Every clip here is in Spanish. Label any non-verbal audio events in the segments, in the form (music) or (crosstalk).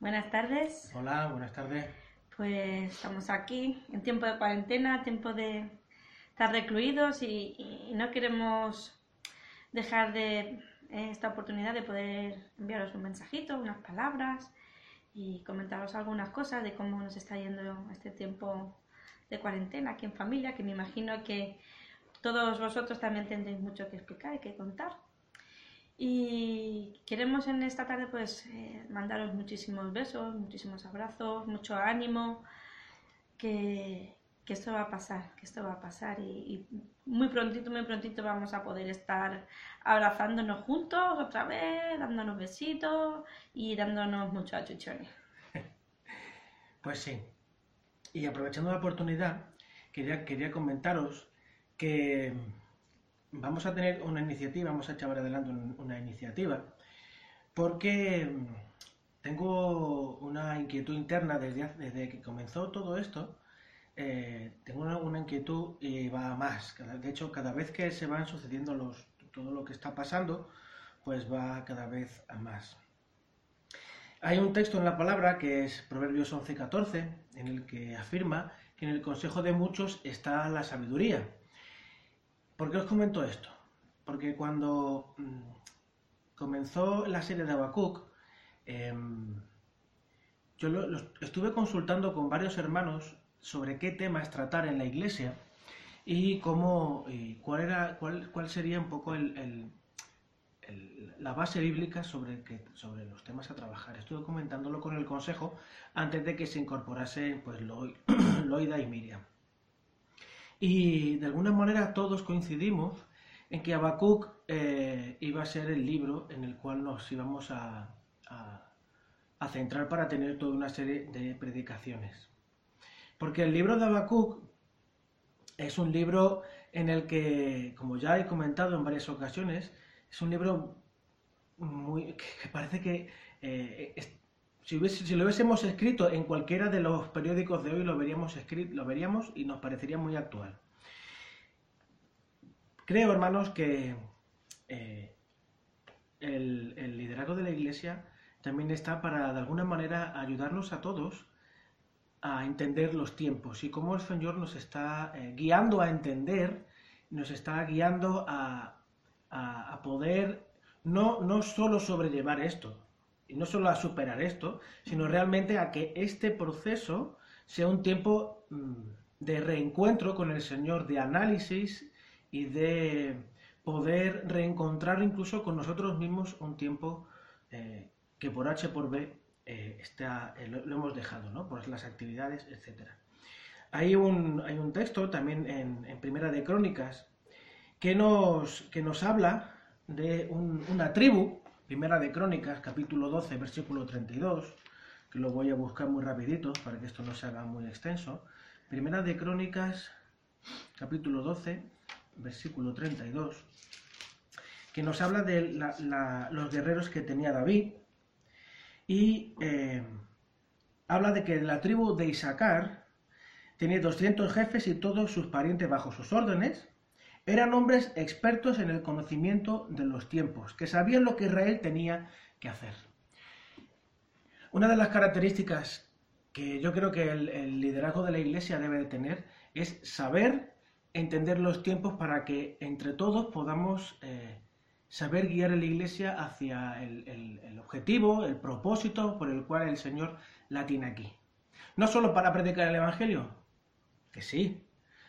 Buenas tardes. Hola, buenas tardes. Pues estamos aquí en tiempo de cuarentena, tiempo de estar recluidos y, y no queremos dejar de eh, esta oportunidad de poder enviaros un mensajito, unas palabras y comentaros algunas cosas de cómo nos está yendo este tiempo de cuarentena aquí en familia, que me imagino que todos vosotros también tendréis mucho que explicar y que contar. Y queremos en esta tarde pues eh, mandaros muchísimos besos, muchísimos abrazos, mucho ánimo, que, que, esto va a pasar, que esto va a pasar y, muy prontito, muy prontito vamos a poder estar abrazándonos juntos otra vez, dándonos besitos y dándonos muchos achuchones. (laughs) Pues sí. Y aprovechando la oportunidad, quería, quería comentaros que vamos a tener una iniciativa, vamos a echar adelante una iniciativa, porque tengo una inquietud interna desde, que comenzó todo esto, eh, tengo una, inquietud y va a más. De hecho, cada vez que se van sucediendo todo lo que está pasando, pues va cada vez a más. Hay un texto en la palabra que es Proverbios 11:14, en el que afirma que en el consejo de muchos está la sabiduría. ¿Por qué os comento esto? Porque cuando mmm, comenzó la serie de Habacuc, eh, yo estuve consultando con varios hermanos sobre qué temas tratar en la iglesia y cómo, cuál, sería un poco la base bíblica sobre los temas a trabajar. Estuve comentándolo con el consejo antes de que se incorporase pues, (clears throat) Loida y Miriam. Y de alguna manera todos coincidimos en que Habacuc eh, iba a ser el libro en el cual nos íbamos a, a, a, centrar para tener toda una serie de predicaciones. Porque el libro de Habacuc es un libro en el que, como ya he comentado en varias ocasiones, es un libro muy, que parece que eh, si, lo hubiésemos escrito en cualquiera de los periódicos de hoy, lo veríamos, escrito, lo veríamos y nos parecería muy actual. Creo, hermanos, que eh, el, liderazgo de la Iglesia también está para, de alguna manera, ayudarnos a todos a entender los tiempos y cómo el Señor nos está eh, guiando a entender, nos está guiando a, a, a poder no, no solo sobrellevar esto, y no solo a superar esto, sino realmente a que este proceso sea un tiempo mmm, de reencuentro con el Señor, de análisis y de poder reencontrar incluso con nosotros mismos un tiempo eh, que por H por B eh, está, eh, lo, hemos dejado, ¿no? Por las actividades, etc. Hay un, hay un texto también en, Primera de Crónicas que nos, que nos habla de un, una tribu, Primera de Crónicas, capítulo 12, versículo 32, que lo voy a buscar muy rapidito para que esto no se haga muy extenso. Primera de Crónicas, capítulo 12, versículo 32, que nos habla de los guerreros que tenía David y eh, habla de que la tribu de Isaacar tenía 200 jefes y todos sus parientes bajo sus órdenes. Eran hombres expertos en el conocimiento de los tiempos, que sabían lo que Israel tenía que hacer. Una de las características que yo creo que el, liderazgo de la iglesia debe de tener es saber entender los tiempos para que entre todos podamos eh, saber guiar a la iglesia hacia el, el, el, objetivo, el propósito por el cual el Señor la tiene aquí. No solo para predicar el Evangelio, que sí,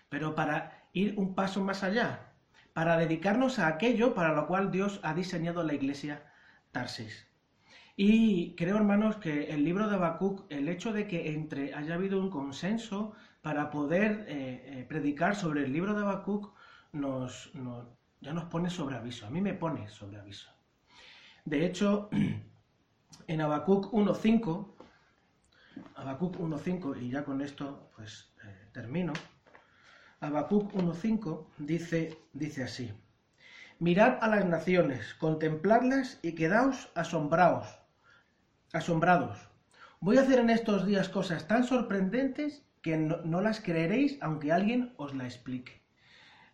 pero para ir un paso más allá, para dedicarnos a aquello para lo cual Dios ha diseñado la iglesia Tarsis. Y creo, hermanos, que el libro de Habacuc, el hecho de que entre haya habido un consenso para poder eh, eh, predicar sobre el libro de Habacuc, nos, ya nos pone sobre aviso. A mí me pone sobre aviso. De hecho, (clears throat) en Habacuc 1.5, Habacuc 1.5, y ya con esto pues eh, termino, Habacuc 1.5 dice, dice así, Mirad a las naciones, contempladlas y quedaos asombrados, asombrados. Voy a hacer en estos días cosas tan sorprendentes que no, no, las creeréis aunque alguien os la explique.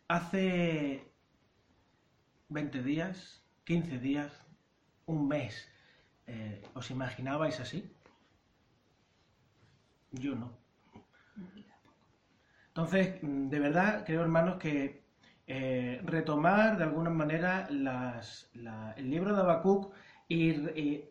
Hace 20 días, 15 días, un mes, eh, ¿os imaginabais así? Yo no. Entonces, mm, de verdad, creo, hermanos, que eh, retomar de alguna manera el libro de Habacuc y,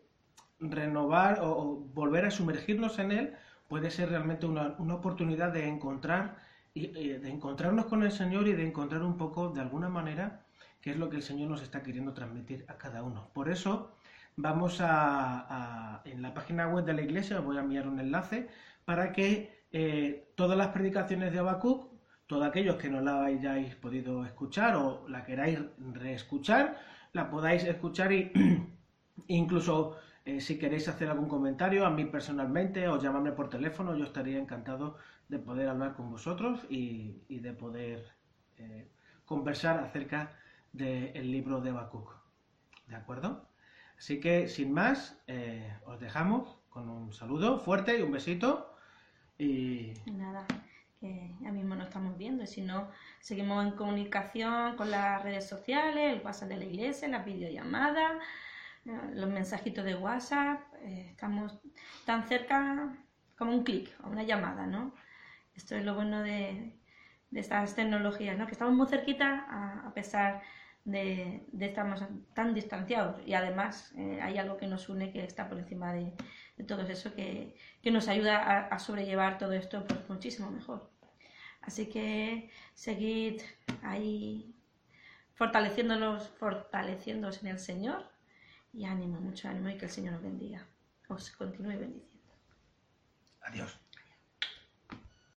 renovar o, volver a sumergirnos en él puede ser realmente una, oportunidad de encontrar de encontrarnos con el Señor y de encontrar un poco de alguna manera qué es lo que el Señor nos está queriendo transmitir a cada uno. Por eso vamos a, en la página web de la iglesia os voy a enviar un enlace para que eh, todas las predicaciones de Habacuc todos aquellos que no la hayáis podido escuchar o la queráis reescuchar, la podáis escuchar y (clears throat) incluso eh, si queréis hacer algún comentario a mí personalmente o llamarme por teléfono, yo estaría encantado de poder hablar con vosotros y, de poder eh, conversar acerca del libro de Habacuc. ¿De acuerdo? Así que sin más, os dejamos con un saludo fuerte y un besito. Y nada que ya mismo no estamos viendo, sino seguimos en comunicación con las redes sociales, el WhatsApp de la iglesia, las videollamadas, los mensajitos de WhatsApp, eh, estamos tan cerca como un clic o una llamada, ¿no? Esto es lo bueno de, estas tecnologías, ¿no? Que estamos muy cerquita a, pesar de, de, estar tan distanciados y además eh, hay algo que nos une que está por encima de, todo eso que, nos ayuda a, sobrellevar todo esto pues, muchísimo mejor. Así que seguid ahí fortaleciéndonos, fortaleciéndonos en el Señor y ánimo, mucho ánimo y que el Señor os bendiga, os continúe bendiciendo. Adiós.